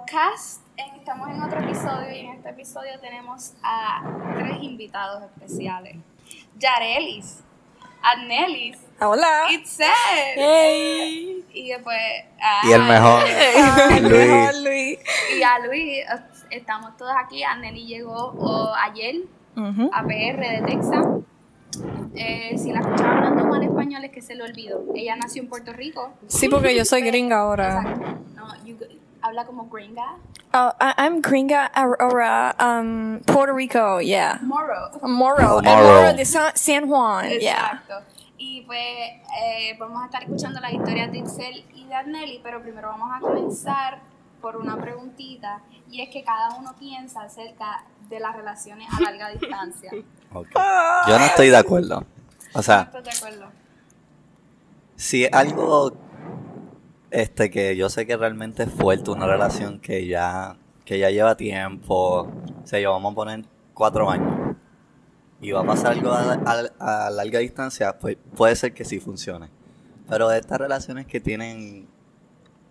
podcast. Estamos en otro episodio y en este episodio tenemos a tres invitados especiales. Yarelis, Adnelis, Hola. Itzel Hey. y después a, Y el mejor, Luis. mejor, Luis. y a Luis. Estamos todos aquí. Adneli llegó oh, ayer a PR de Texas. Eh, si la escucharon hablando mal español es que se le olvidó. Ella nació en Puerto Rico. Sí, porque yo soy gringa ahora. Exacto. No, you- habla como gringa. Oh, I- I'm gringa ahora, um, Puerto Rico, yeah. Moro. Moro, Moro. Moro de San, San Juan, yeah. Exacto. Y pues eh, vamos a estar escuchando las historias de Itzel y de Arnelli, pero primero vamos a comenzar por una preguntita y es que cada uno piensa acerca de las relaciones a larga distancia. Ok. Yo no estoy de acuerdo. O ¿No sea, estás de acuerdo? si es algo este que yo sé que realmente es fuerte, una relación que ya, que ya lleva tiempo, o sea, yo vamos a poner cuatro años, y va a pasar algo a, a- a larga distancia, pues puede ser que sí funcione. Pero estas relaciones que tienen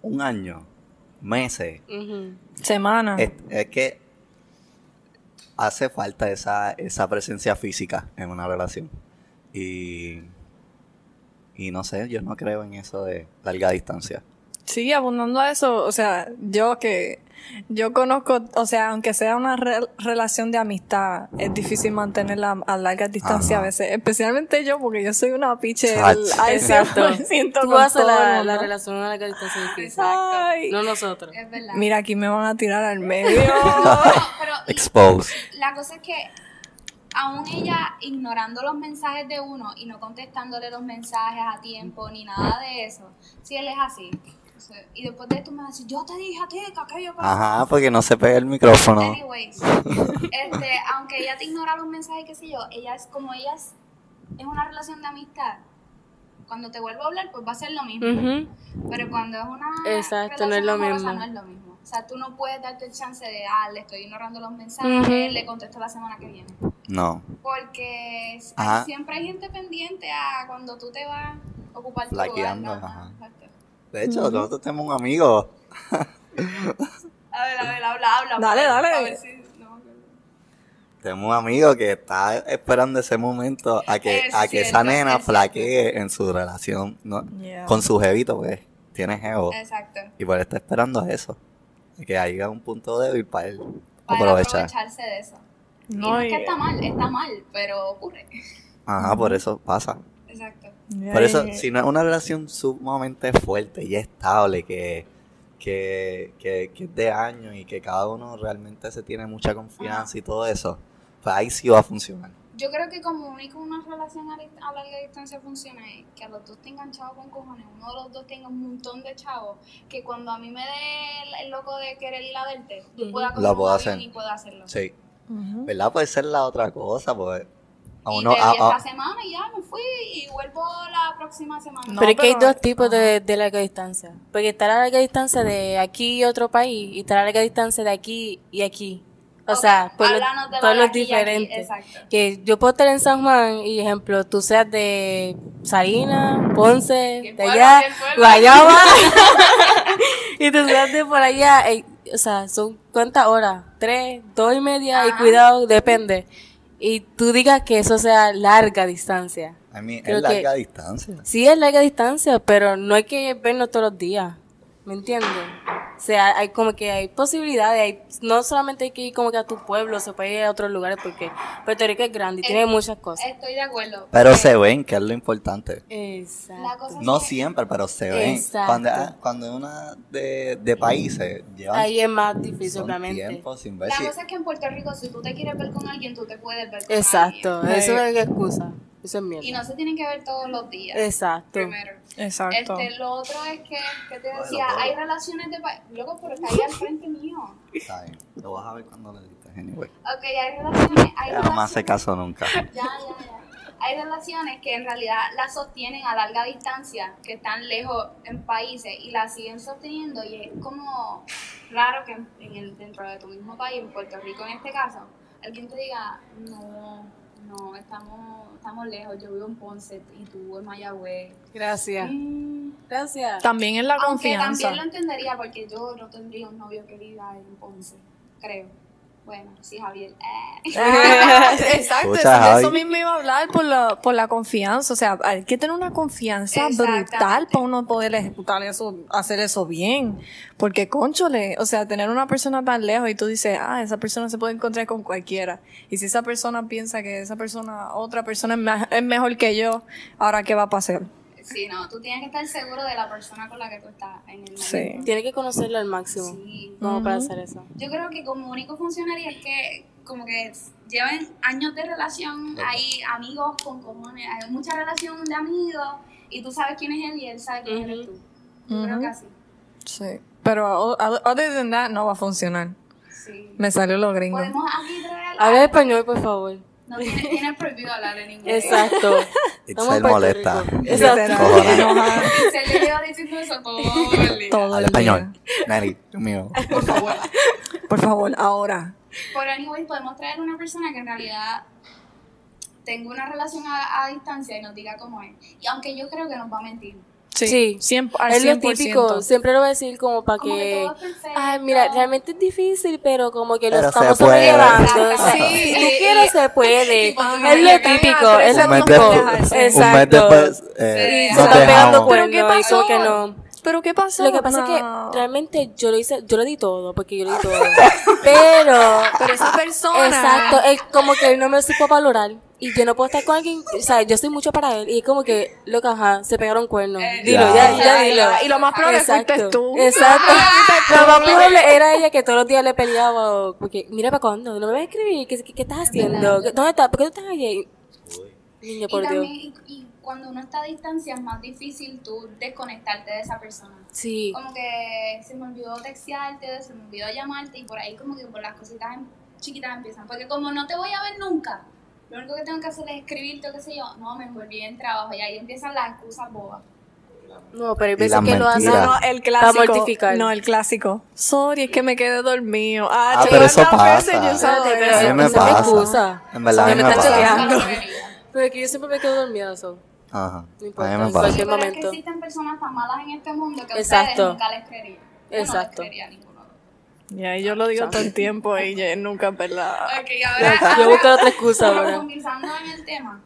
un año, meses, Semana. es, es que hace falta esa, esa presencia física en una relación. Y, y no sé, yo no creo en eso de larga distancia. Sí, abundando a eso, o sea, yo que yo conozco, o sea, aunque sea una re- relación de amistad, es difícil mantenerla a larga distancia Ajá. a veces, especialmente yo, porque yo soy una piche Exacto. 100% Tú haces la, la relación a la que distancia difícil. Exacto. No nosotros. Es verdad. Mira, aquí me van a tirar al medio. No, pero Expose. la cosa es que aún ella ignorando los mensajes de uno y no contestándole los mensajes a tiempo ni nada de eso, si él es así. Y después de esto me decir, yo te dije a ti que aquello que Ajá, porque no se pega el micrófono. Anyways, este, aunque ella te ignora los mensajes, qué sé yo, ella es como ella es, es una relación de amistad. Cuando te vuelvo a hablar, pues va a ser lo mismo. Pero cuando es una Exacto, no es lo amorosa, mismo. no es lo mismo. O sea, tú no puedes darte el chance de, ah, le estoy ignorando los mensajes, le contesto la semana que viene. No. Porque Ajá. siempre hay gente pendiente a cuando tú te vas a ocupar tu lugar. ¿no? ajá. Exacto. De hecho, nosotros tenemos un amigo. A ver, a ver, habla, habla. Dale, para- dale. para ver si- no, Tenemos un amigo que está esperando ese momento a que, Es a que cierto, esa nena es cierto. flaquee en su relación ¿no? Yeah. con su jevito, pues. Tiene jevo. Exacto. Y pues él está esperando eso. Que haya un punto débil para él Para aprovechar. aprovecharse de eso. y No, no es y- que está mal, está mal, pero ocurre. Ajá, por eso pasa. Exacto. Por eso, Ay, si no es una relación sumamente fuerte y estable, que, que, que, que es de años y que cada uno realmente se tiene mucha confianza y todo eso, pues ahí sí va a funcionar. Yo creo que como único una relación a, a larga distancia funciona es que a los dos tengan chavos con cojones, uno de los dos tenga un montón de chavos, que cuando a mí me dé el, el loco de querer ir a verte, yo Ujú. pueda Lo coger un puedo avión hacer. y pueda hacerlo. Sí. ujú. ¿Verdad? Puede ser la otra cosa, pues. A y uno, te vi a- a- esta semana y ya me fui y vuelvo la próxima semana. No, pero es que hay dos tipos de, de larga distancia. Porque está la larga distancia de aquí y otro país, y está la larga distancia de aquí y aquí. O sea, pueblos, pueblos diferentes. exacto. Que yo puedo estar en San Juan y, ejemplo, tú seas de Salinas, Ponce, ¿Qué de allá? Guayama, y tú seas de por allá. o sea, son cuántas horas? Tres, dos y media, y cuidado, depende. Y tú digas que eso sea larga distancia. I mean, creo es larga que- distancia. Sí es larga distancia, pero no hay que vernos todos los días. ¿Me entiendes? O sea, hay como que hay posibilidades, hay, no solamente hay que ir como que a tu pueblo, se puede ir a otros lugares porque Puerto Rico es grande y tiene muchas cosas. Estoy de acuerdo. Pero se ven, que es lo importante. La Exacto. No que- siempre, pero se ven. Exacto. Cuando, ah, cuando es una de, de países, llevan Ahí es más difícil, obviamente. tiempo sin ver La si- cosa es que en Puerto Rico, si tú te quieres ver con alguien, tú te puedes ver con Exacto, alguien. eso es excusa. Eso es Y no se tienen que ver todos los días. Exacto. Primero. Exacto. Este, lo otro es que, que te decía, hay relaciones de país. Luego, pero está ahí al frente mío. Está bien, Lo vas a ver cuando lo edites, anyway. Ok, hay relaciones. Hay Ya no me hace caso nunca. Ya, ya, ya. Hay relaciones que en realidad las sostienen a larga distancia, que están lejos en países y las siguen sosteniendo y es como raro que en en el, dentro de tu mismo país, en Puerto Rico en este caso, alguien te diga, no, no, estamos, estamos lejos, yo vivo en Ponce y tú en Mayagüez. Gracias. Mm, Gracias. También en la Aunque confianza. también lo entendería porque yo no tendría un novio que viva en Ponce, creo. Bueno, sí, Javier. eh. Exacto, eso, mismo iba a hablar por la, por la confianza. O sea, hay que tener una confianza brutal para uno poder ejecutar eso, hacer eso bien. Porque, conchole, o sea, tener una persona tan lejos y tú dices, ah, esa persona se puede encontrar con cualquiera. Y si esa persona piensa que esa persona, otra persona es, me- es mejor que yo, ahora qué va a pasar. Sí, no, tú tienes que estar seguro de la persona con la que tú estás en el momento. Sí. Tiene que conocerlo al máximo. Sí. Como para hacer eso. Yo creo que como único funcionaría es que como que lleven años de relación, hay amigos con comunes, hay mucha relación de amigos y tú sabes quién es él y él sabe quién eres tú. Yo creo que así. Sí. Pero, o- other than that, no va a funcionar. Sí. Me salió lo gringo. Podemos aquí traer Habla español, por favor. No tienes, tienes prohibido hablar en inglés. Exacto. Itzel molesta. Exacto. Cojones. Se le lleva diciendo eso todo el día. todo Al el español. Nani, mío. Por favor. Por favor, ahora. Por anyway, podemos traer una persona que en realidad tenga una relación a, a distancia y nos diga cómo es. Y aunque yo creo que nos va a mentir. Sí. Cien- al Es lo 100%. típico, siempre lo voy a decir como para que que... Ay, mira, realmente es difícil, pero como que lo Pero se estamos sobrellevando. sea, Sí, si tú quieres, se puede. Es lo típico, es lo típico. después, un mes Exacto. después eh, Sí, se nos están pegando dejamos. ¿Pero qué cuernos y como pasó? que no. ¿Pero qué pasó? Lo que pasa No. es que realmente yo lo hice, yo lo di todo, porque yo lo di todo. Pero, Pero esa persona... exacto, él como que él no me lo supo valorar. Y yo no puedo estar con alguien, o sea, yo soy mucho para él. Y es como que, loca, ajá, se pegaron cuernos. dilo, Ya. ya, ya, dilo. Y lo más probable fuiste Exacto. tú. Exacto. Lo más probable era ella que todos los días le peleaba. Porque, mira para cuándo, no me vas a escribir, ¿qué, qué, qué estás haciendo? ¿Qué- ¿Dónde estás? ¿Por qué tú estás allí? Niño, Y por Dios. también, y, y cuando uno está a distancia es más difícil tú desconectarte de esa persona. Sí. Como que se me olvidó textearte, se me olvidó llamarte y por ahí como que por las cositas em- chiquitas empiezan. Porque como no te voy a ver nunca, lo único que tengo que hacer es escribirte o qué sé yo, no, me envolví en trabajo y ahí empiezan las excusas bobas. No, pero hay veces que lo hacen. No, no, el clásico. No, el clásico. Sorry, es que me quedé dormido. Ah, Ah, che, pero eso ¿cuántas veces pasa. yo me pasa. excusa. En verdad, O sea, a mí me me está. Pero es que yo siempre me quedo dormida, eso. Ajá. No A importa, en cualquier Pero es que momento. existen personas tan malas en este mundo que Exacto. ustedes nunca les creerían. Yo no les Exacto. creería a ninguno. Ya, y yo lo digo todo el tiempo y ya nunca verdad. Ok, ahora, Yo ahora, busco otra excusa ahora. Profundizando en el tema,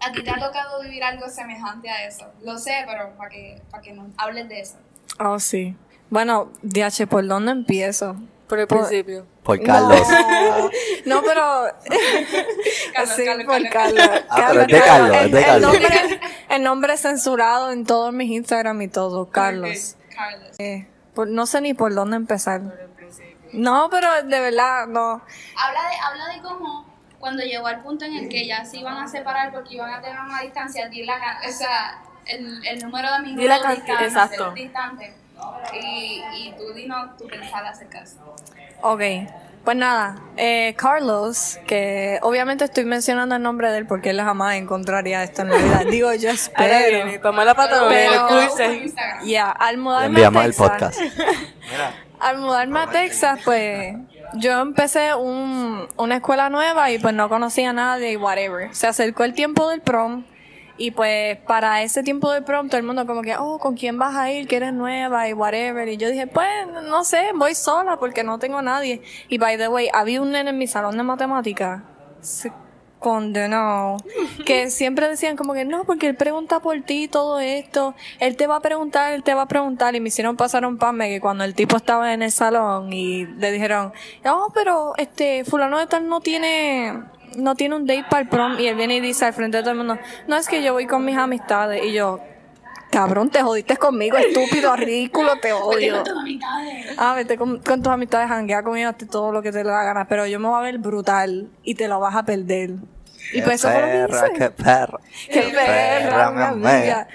a ti te ha tocado vivir algo semejante a eso. Lo sé, pero para que, para que nos hables de eso. Oh, sí. Bueno, DH, ¿por dónde empiezo? Por el Por- principio. Por Carlos. No, pero... Carlos, sí, Carlos, por Carlos. Carlos. Ah, pero es de Carlos, es de el, Carlos. El nombre, el nombre censurado en todos mis Instagram y todo, Carlos. Carlos. Eh, por- no sé ni por dónde empezar. No, pero de verdad, no. Habla de, habla de cómo cuando llegó al punto en el que ya se iban a separar porque iban a tener una distancia, di la, o sea, el, el número de distantes, exacto. distantes. Y, y tú dinos tu pensar acerca de eso. Ok, pues nada, eh, Carlos, que obviamente estoy mencionando el nombre de él porque él jamás encontraría esto en la vida. Digo, yo espero. para mala pata. Ya, al Le mudarme a enviamos el Texas, podcast. al mudarme a Texas, pues yo empecé un, una escuela nueva y pues no conocía a nadie y whatever. Se acercó el tiempo del prom y pues para ese tiempo del prom todo el mundo como que, oh, ¿con quién vas a ir? Que eres nueva y whatever. Y yo dije, pues no sé, voy sola porque no tengo a nadie. Y by the way, había un nene en mi salón de matemáticas. Condenó. Que siempre decían como que no, porque él pregunta por ti todo esto. Él te va a preguntar, él te va a preguntar. Y me hicieron pasar un pame que cuando el tipo estaba en el salón y le dijeron, no, pero este, fulano de tal no tiene, no tiene un date para el prom. Y él viene y dice al frente de todo el mundo, no, es que yo voy con mis amistades. Y yo, cabrón, te jodiste conmigo, estúpido, ridículo, te odio. Ah, vete con, con tus amistades, janguea conmigo, hazte todo lo que te dé la gana, pero yo me voy a ver brutal y te lo vas a perder. Y pues eso fue lo que perra, hice. qué perra. ¡Qué perra, mi amiga!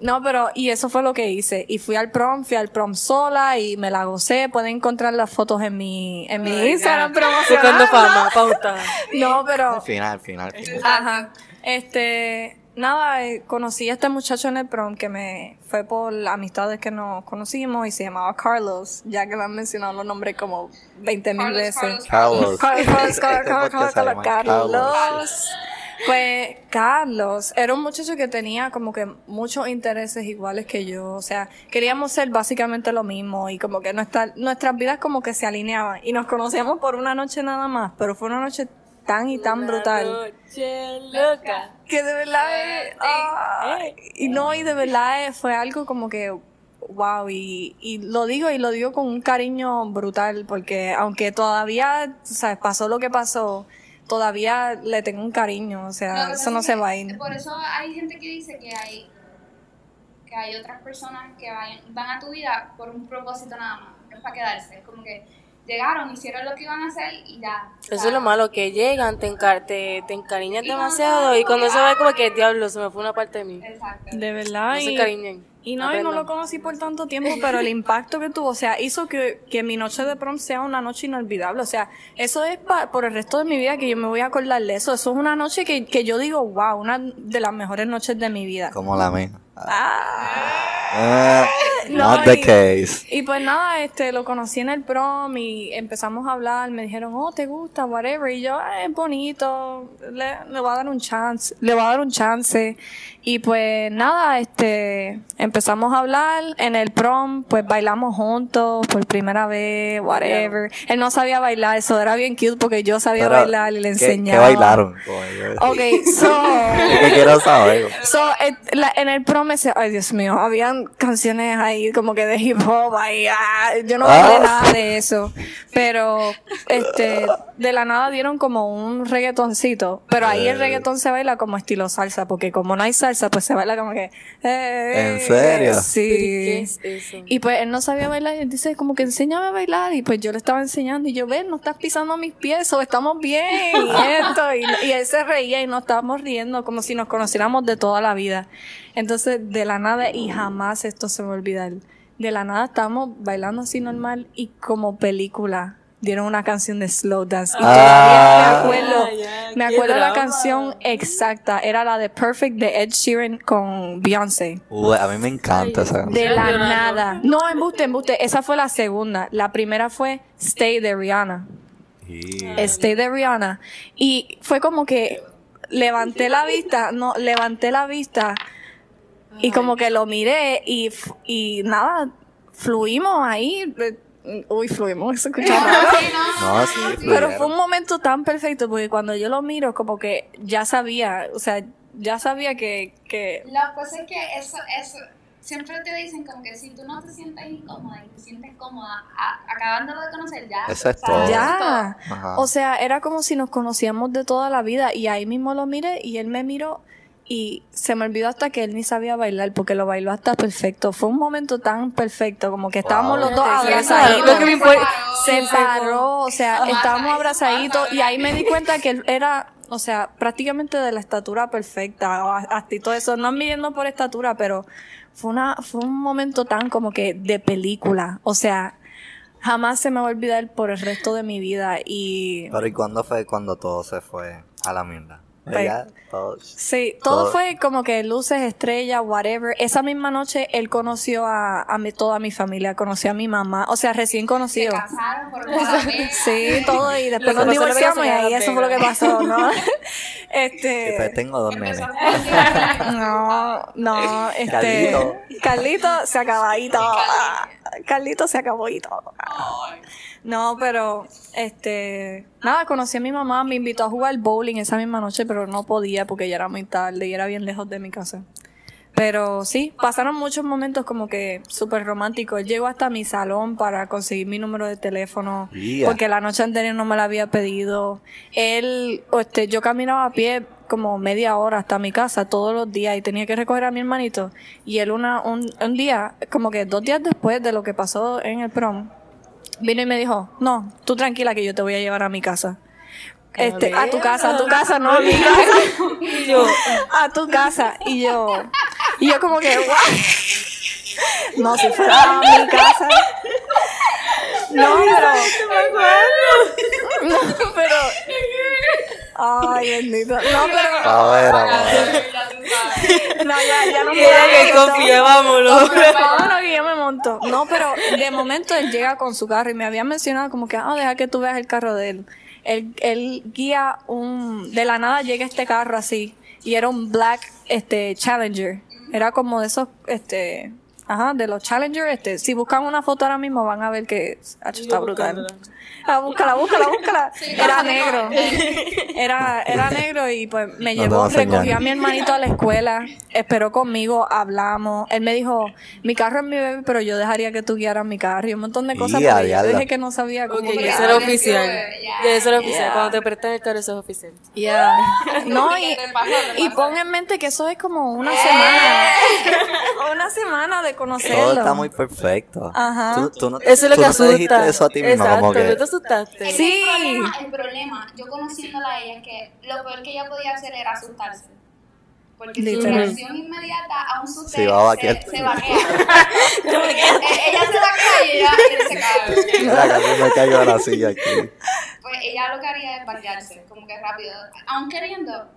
No, pero, y eso fue lo que hice. Y fui al prom, fui al prom sola y me la gocé. Pueden encontrar las fotos en mi, en mi Instagram Buscando promocionando. fama, pauta. No, pero, Al final, al final. al final. Ajá. Este, nada, eh, conocí a este muchacho en el prom que me fue por amistades que nos conocimos y se llamaba Carlos, ya que me han mencionado los nombres como 20 mil Carlos, veces. Carlos, Carlos. Carlos, Carlos, Este llama Carlos, Carlos. Pues Carlos era un muchacho que tenía como que muchos intereses iguales que yo, o sea, queríamos ser básicamente lo mismo y como que nuestra, nuestras vidas como que se alineaban y nos conocíamos por una noche nada más, pero fue una noche tan y tan brutal. Noche loca. que de verdad eh, ay, y no y de verdad eh, fue algo como que wow y, y lo digo y lo digo con un cariño brutal porque aunque todavía o sea, pasó lo que pasó todavía le tengo un cariño o sea que eso no es se va a ir. Por eso hay gente que dice que hay que hay otras personas que vayan- van a tu vida por un propósito nada más, no es para quedarse, es como que llegaron, hicieron lo que iban a hacer y ya. Eso es lo malo, que llegan, te, encar te, te encariñas demasiado y cuando se va como que diablo, se me fue una parte de mí. Exacto. de verdad No se y- encariñen. Y no, y no lo conocí por tanto tiempo, pero el impacto que tuvo, o sea, hizo que, que mi noche de prom sea una noche inolvidable. O sea, eso es pa- por el resto de mi vida que yo me voy a acordar de eso. Eso es una noche que, que yo digo, wow, una de las mejores noches de mi vida. Como la mía. Ah. Ah, No, not the y- case. Y pues nada, este, lo conocí en el prom y empezamos a hablar, me dijeron, oh, te gusta, whatever, y yo, "Ah, es bonito, le, le voy a dar un chance, le voy a dar un chance. Y pues nada, este, empezamos a hablar en el prom, pues bailamos juntos por primera vez, whatever. Él no sabía bailar, eso era bien cute porque yo sabía Pero, bailar y le ¿qué- enseñaba. ¿Qué bailaron? Como yo- Ok, so... ¿Qué quiero saber? So, eh, la- en el prom ay Dios mío, habían canciones ahí como que de hip hop, ahí, ah, yo no bailé Ah. nada de eso, pero este, de la nada dieron como un reggaetoncito, pero ahí el Eh. reggaetón se baila como estilo salsa, porque como no hay salsa, pues se baila como que, eh, ¿En serio? Sí. ¿Qué es eso? Y pues él no sabía bailar y él dice como que enséñame a bailar y pues yo le estaba enseñando y yo, ven, no estás pisando mis pies o estamos bien y esto y, y él se reía y nos estábamos riendo como si nos conociéramos de toda la vida. Entonces de la nada y jamás esto se me olvidar. De la nada estábamos bailando así normal y como película dieron una canción de slow dance y Ah. todavía me acuerdo, Ah, me acuerdo la canción exacta, era la de Perfect de Ed Sheeran con Beyoncé. Uy, a mí me encanta esa canción. De la nada. No, embuste, embuste. Esa fue la segunda. La primera fue Stay de Rihanna. Y- Stay de Rihanna. Y fue como que levanté la vista, no, levanté la vista y como que lo miré y, y nada, fluimos ahí. Uy, fluimos, se escucha raro. Sí, no, No, sí. Pero fue un momento tan perfecto porque cuando yo lo miro, como que ya sabía, o sea, ya sabía que, que La cosa es que eso, eso, siempre te dicen como que si tú no te sientes incómoda y te sientes cómoda a- acabándolo de conocer ya. Eso es todo. Ya. Ajá. O sea, era como si nos conocíamos de toda la vida y ahí mismo lo miré y él me miró y se me olvidó hasta que él ni sabía bailar porque lo bailó hasta perfecto. Fue un momento tan perfecto como que estábamos Wow. los dos abrazaditos. lo que me importa- Se paró, o sea, estábamos abrazaditos y ahí me di cuenta que él era, o sea, prácticamente de la estatura perfecta, o hasta y todo eso, no midiendo por estatura, pero fue una, fue un momento tan como que de película, o sea, jamás se me va a olvidar por el resto de mi vida y Pero ¿y cuándo fue cuando todo se fue a la mierda? Pues- Ya, todo- Sí, todo, Todo. fue como que luces, estrellas, whatever. Esa misma noche él conoció a, a mi, toda mi familia, conoció a mi mamá, o sea, recién Se conocido. casaron por. Sí, todo y después nos divorciamos y ahí eso fue lo que pasó, ¿no? Y pues Este, tengo dos nenes. No, no, este, Carlito. Carlito se acabadito, Carlito se acabadito. No, pero, este, nada, conocí a mi mamá, me invitó a jugar bowling esa misma noche, pero no podía porque ya era muy tarde y era bien lejos de mi casa. Pero sí, pasaron muchos momentos como que súper románticos. Él llegó hasta mi salón para conseguir mi número de teléfono porque la noche anterior no me lo había pedido. Él, este, yo caminaba a pie como media hora hasta mi casa todos los días y tenía que recoger a mi hermanito. Y él una, un, un día, como que dos días después de lo que pasó en el prom, vino y me dijo, no, tú tranquila que yo te voy a llevar a mi casa. Este, a tu casa, a tu casa, no a mi casa. Y yo, a tu casa. Y yo, y yo como que, "What?". No, si fuera a mi casa. No, pero. No, pero. Ay, bendito. No, pero. A ver, a ver. No, ya, ya no vámonos. Que No, pero de momento él llega con su carro y me había mencionado como que, ah, deja que tú veas el carro de él. él, él guía un, de la nada llega este carro así, y era un black, este, Challenger. Era como de esos, este, ajá, de los Challenger, este, si buscan una foto ahora mismo van a ver que hacho, está brutal. Ah, búscala, búscala, búscala. Era negro. Era, era negro y pues me No llevó, recogió a mi hermanito a la escuela, esperó conmigo, hablamos. Él me dijo, mi carro es mi bebé, pero yo dejaría que tú guiaras mi carro y un montón de cosas. Ya, porque yo dije que no sabía cómo Ok, ya guiar. eso era oficial. eso era oficial. Cuando te prestan el carro, eso es oficial. Ya. No, y, y pon en mente que eso es como una semana. una semana de conocerlo. Todo está muy perfecto. Ajá. Tú, tú no, Eso es lo tú que no te dijiste asusta. eso a ti misma, Exacto, como que... ¿no te asustaste? Sí. El problema, el problema, yo conociéndola a ella, es que lo peor que ella podía hacer era asustarse. Porque su reacción inmediata a un susto Sí, va a se, se vaquea. Eh, ella se vaquea y ella, ella se cae. Mira, casi me caigo de la silla aquí. Pues ella lo que haría es vaquearse, como que rápido. Aún queriendo,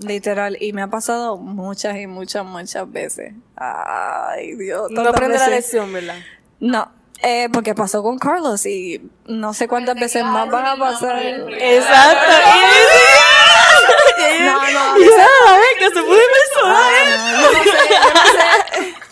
Literal, y me ha pasado muchas y muchas, muchas veces. Ay, Dios. No aprende la lección, ¿verdad? No, eh, porque pasó con Carlos y no sé cuántas Porque veces más van a pasar. Exacto. No, no, Y esa a ver, que se puede personal. no, no no.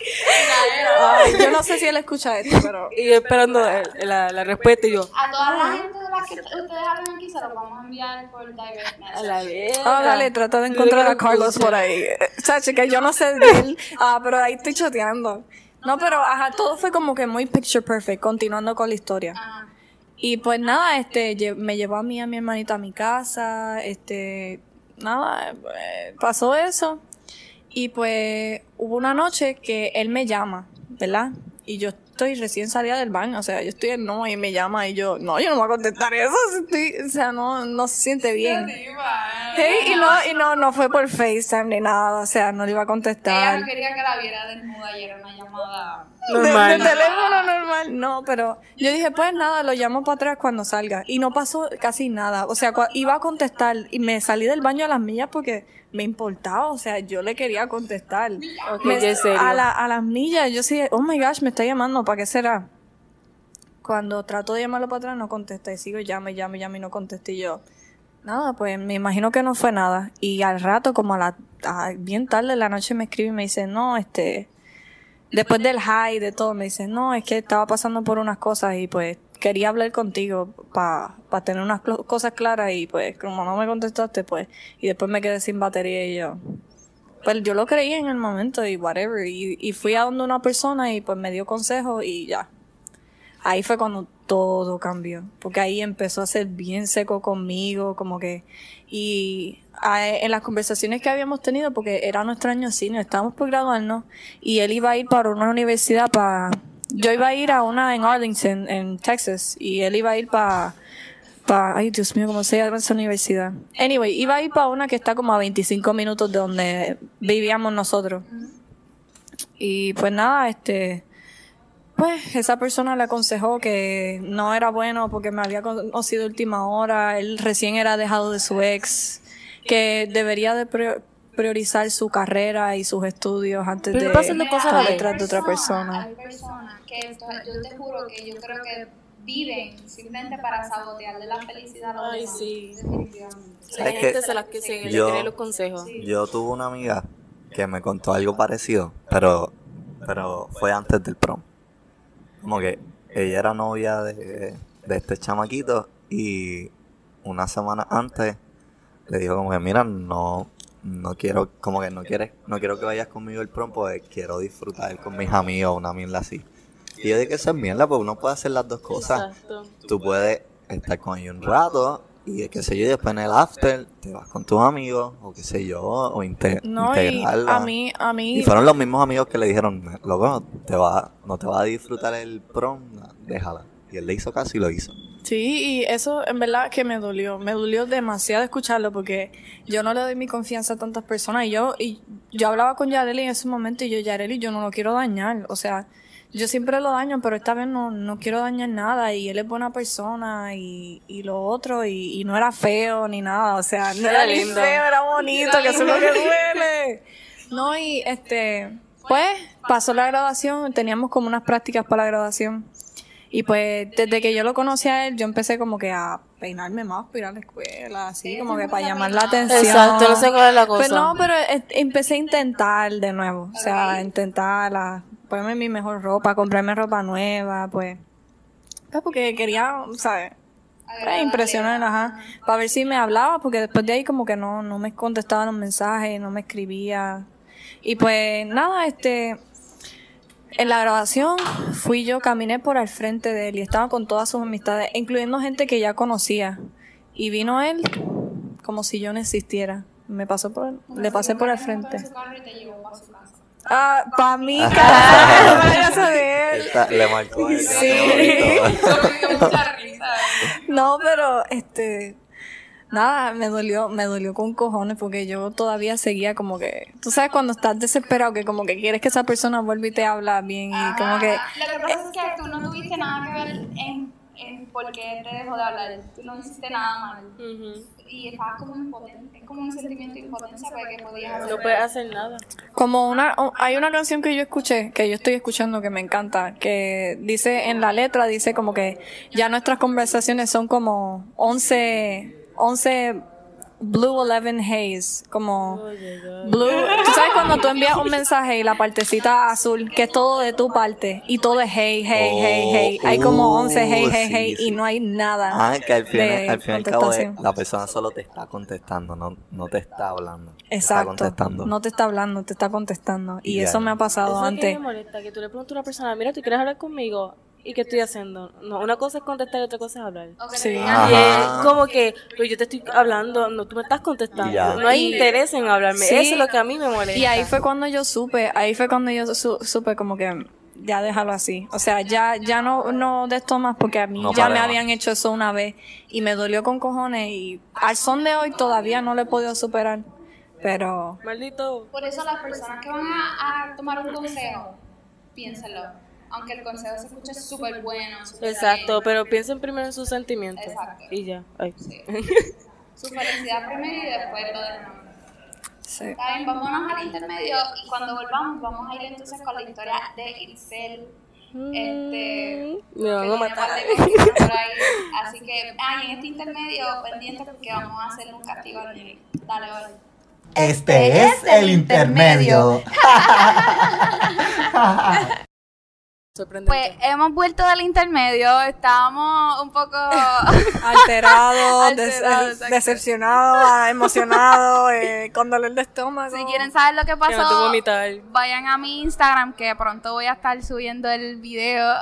Ay, yo no sé si él escucha esto, pero Y yo esperando el- la, la respuesta y yo, a toda la gente de las que ustedes hablan aquí se los vamos a enviar por direct a la vez. Ah, dale, trata de encontrar a Carlos por ahí. Chacho, que yo no sé de él. Ah, pero ahí estoy choteando. No, pero ajá, todo fue como que muy picture perfect, continuando con la historia. Ah, Y pues nada, este, me llevó a mí a mi hermanita a mi casa, este, nada, eh, pasó eso. Y pues hubo una noche que él me llama, ¿verdad? Y yo estoy recién salida del baño, o sea, yo estoy en no y me llama y yo, no, yo no voy a contestar eso, estoy, o sea, no, no se siente bien. Hey, y no, y no, no fue por FaceTime ni nada, o sea, no le iba a ella contestar. no quería que la viera desnuda y era una llamada. Normal. De, de teléfono normal, no, pero yo dije, pues nada, lo llamo para atrás cuando salga. Y no pasó casi nada. O sea, iba a contestar y me salí del baño a las millas porque me importaba. O sea, yo le quería contestar. Me- serio. a, la- a las millas, yo sí, oh my gosh, me está llamando, ¿para qué será? Cuando trato de llamarlo para atrás, no contesta. Y sigo, llame, llame, llame y no contesta. Y yo, nada, pues me imagino que no fue nada. Y al rato, como a la, a- bien tarde de la noche, me escribe y me dice, no, este, después del high, de todo, me dice, no, es que estaba pasando por unas cosas y pues quería hablar contigo para tener unas cosas claras y pues como no me contestaste, pues, y después me quedé sin batería y yo, pues yo lo creí en el momento y whatever, y, fui a donde una persona y pues me dio consejos y ya. Ahí fue cuando todo cambió, porque ahí empezó a ser bien seco conmigo, como que, y en las conversaciones que habíamos tenido, porque era nuestro año cine, estábamos por graduarnos, y él iba a ir para una universidad para, yo iba a ir a una en Arlington, en Texas, y él iba a ir para, pa, ay Dios mío, ¿cómo se llama esa universidad? Anyway, iba a ir para una que está como a 25 minutos de donde vivíamos nosotros. Y pues nada, este, pues esa persona le aconsejó que no era bueno porque me había conocido última hora, él recién era dejado de su ex, que debería de priorizar su carrera y sus estudios antes Pero de pasan dos cosas a la detrás de otra persona. Hay personas que yo te juro que yo creo que viven simplemente para sabotearle la felicidad a los Ay, demás. sí. Definitivamente. Hay Es gente que se las que se le yo- cree los consejos. Yo tuve una amiga que me contó algo parecido, pero, pero fue antes del prom. Como que ella era novia de, de este chamaquito y una semana antes le dijo como que mira no no quiero como que no quieres no quiero que vayas conmigo al prom porque quiero disfrutar con mis amigos una mierda así y yo dije que eso es mierda porque uno puede hacer las dos cosas Exacto. tú puedes estar con ellos un rato y qué sé yo, y después en el after te vas con tus amigos o qué sé yo, o inte- No, y integrarla. a mí, a mí, Y fueron los mismos amigos que le dijeron, loco, te va, no te vas a disfrutar el prom, déjala. Y él le hizo caso y lo hizo. Sí, y eso en verdad que me dolió, me dolió demasiado escucharlo porque yo no le doy mi confianza a tantas personas y yo y yo hablaba con Yareli en ese momento y yo Yareli yo no lo quiero dañar, o sea, yo siempre lo daño, pero esta vez no, no quiero dañar nada y él es buena persona y, y lo otro y, y no era feo ni nada, o sea, no era, Era ni lindo. feo, era bonito, que eso es lo que duele. No, y este, pues pasó la graduación, teníamos como unas prácticas para la graduación. Y pues desde que yo lo conocí a él, yo empecé como que a peinarme más para ir a la escuela, así como que para llamar la atención. Exacto, no sé cuál es la cosa. Pero no, pero eh, empecé a intentar de nuevo, o sea, intentar a ponerme mi mejor ropa, comprarme ropa nueva, pues, pues porque quería, ¿sabes? Pues, impresionar, ajá, para ver si me hablaba, porque después de ahí como que no, no me contestaba los mensajes, no me escribía. Y pues nada, este, en la grabación fui yo, caminé por al frente de él y estaba con todas sus amistades, incluyendo gente que ya conocía. Y vino él como si yo no existiera. Me pasó por, le pasé por al frente. Ah, para mí, carajo, de él. le marcó Sí. No, pero este nada, me dolió, me dolió con cojones porque yo todavía seguía como que, tú sabes cuando estás desesperado que como que quieres que esa persona vuelva y te habla bien y como que Lo que pasa es que tú no tuviste nada que ver en, en por qué te dejó de hablar. Tú no hiciste nada mal. Y estabas como impotente. Es como un sentimiento de impotencia porque podías hacer. No puedes hacer nada. como una hay una canción que yo escuché, que yo estoy escuchando que me encanta, que dice en la letra dice como que ya nuestras conversaciones son como 11 11 Blue 11 Haze, como Blue, tú sabes cuando tú envías un mensaje y la partecita azul, que es todo de tu parte, y todo es hey, hey, hey, hey, hay como 11 hey, Oh, hey, sí, hey, sí. y no hay nada. Ah, que al fin, de al fin y al cabo es- contestación. la persona solo te está contestando, no, no te está hablando. Te Exacto. Está contestando. No te está hablando, te está contestando. Y Y eso me ha pasado Eso es que antes. me molesta, que tú le preguntas a una persona, mira, ¿tú quieres hablar conmigo? ¿Y qué estoy haciendo? No, una cosa es contestar y otra cosa es hablar. Sí. Y es como que, pues yo te estoy hablando, no, tú me estás contestando. Ya. No hay interés en hablarme. Sí. Eso es lo que a mí me molesta. Y ahí fue cuando yo supe, ahí fue cuando yo su- supe como que ya déjalo así. O sea, ya ya no no de esto más porque a mí No ya me habían hecho eso una vez y me dolió con cojones y al son de hoy todavía no lo he podido superar. Pero Maldito. Por eso las personas que van a, a tomar un consejo, piénsenlo. Aunque el consejo se escuche súper bueno. Exacto, bien, pero piensen primero en sus sentimientos. Exacto. Y ya. Ay. sí. Su felicidad primero y después lo demás. sí. Está bien, vámonos al intermedio y cuando volvamos vamos a ir entonces con la historia de Ilsel. Este, Me van a matar. por ahí. Así que, ah, en este intermedio, pendiente porque vamos a hacer un castigo al Nelly. Dale, vale. Este es el intermedio. Sorprendente. Pues hemos vuelto del intermedio, estábamos un poco... Alterado, des- Alterado, exacto. decepcionado, emocionado, eh, con dolor de estómago. si quieren saber lo que Que no te pasó, vayan a mi Instagram que pronto voy a estar subiendo el video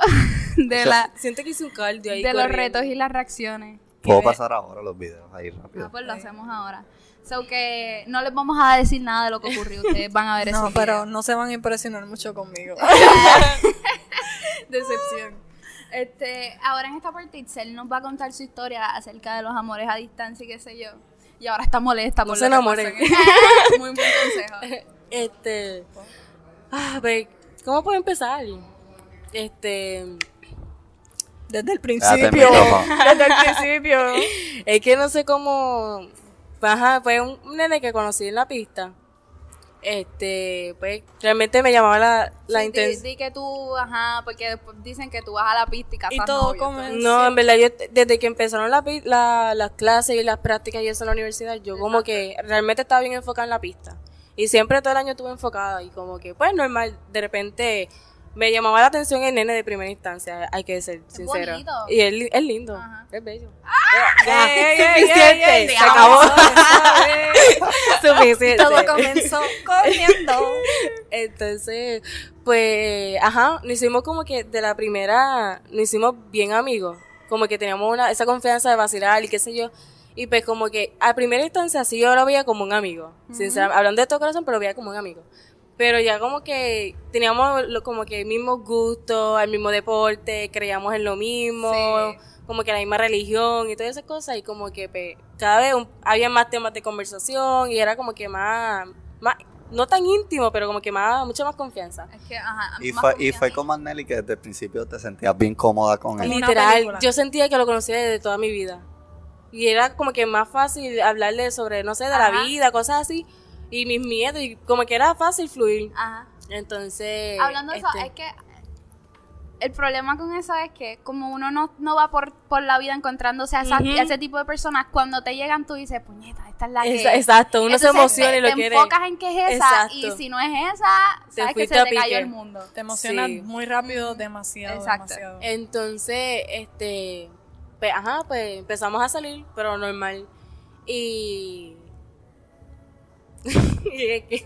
de, la, Siento que hice un cardio ahí. de los retos y las reacciones. Puedo pasar ahora los videos ahí Ah, rápido. pues lo hacemos ahora. So que no les vamos a decir nada de lo que ocurrió. Ustedes van a ver eso. No, pero no se van a impresionar mucho conmigo. Decepción. Este, ahora en esta parte Itzel nos va a contar su historia acerca de los amores a distancia y qué sé yo. Y ahora está molesta No por se lo que enamoren. pasó. Muy buen consejo. Este. Ah, pues, ¿cómo puedo empezar? Este. Desde el principio. Desde el principio. Es que no sé cómo. Ajá, fue un un nene que conocí en la pista. Este, pues realmente me llamaba la, la Sí, di, intención. di que tú, ajá, porque después dicen que tú vas a la pista y casas Y todo novio, come- entonces- No, en verdad, yo desde que empezaron la- las clases y las prácticas y eso en la universidad, yo como que realmente estaba bien enfocada en la pista. Y siempre todo el año estuve enfocada y como que, pues normal, de repente me llamaba la atención el nene de primera instancia, hay que ser sincero. bonito. Y él es lindo, Ajá. es bello. Ya, Ey, ey, ey, suficiente, ey, se acabó. Suficiente. Todo comenzó corriendo. Entonces, pues, ajá, nos hicimos como que de la primera, nos hicimos bien amigos. Como que teníamos una, esa confianza de vacilar y qué sé yo. Y pues como que a primera instancia sí yo lo veía como un amigo. Sinceramente, hablando de todo corazón, pero lo veía como un amigo. Pero ya como que teníamos lo- como que mismos gustos, el mismo deporte, creíamos en lo mismo, Sí. como que la misma religión y todas esas cosas. Y como que pues, cada vez un- había más temas de conversación y era como que más, más, no tan íntimo, pero como que más, mucha más confianza. Es que, ajá, Y más fue, y confianza. fue con Nelly que desde el principio te sentías bien cómoda con él. Literal, yo sentía que lo conocía desde toda mi vida. Y era como que más fácil hablarle sobre, no sé, de la vida, cosas así. Y mis miedos, y como que era fácil fluir. Ajá. Entonces. Hablando de eso, este, es que el problema con eso es que como uno no, no va por, por la vida encontrándose a, esa- a ese tipo de personas, cuando te llegan tú dices, puñeta, esta es la que Esa- exacto, uno se emociona te, y lo te quiere. enfocas en que es esa Exacto. y si no es esa, Te sabes que fuiste se te cayó pique. el mundo. Te emocionas Sí. muy rápido, demasiado, Exacto. demasiado. Entonces, este, pues, ajá, pues empezamos a salir, pero normal. Y... y es que-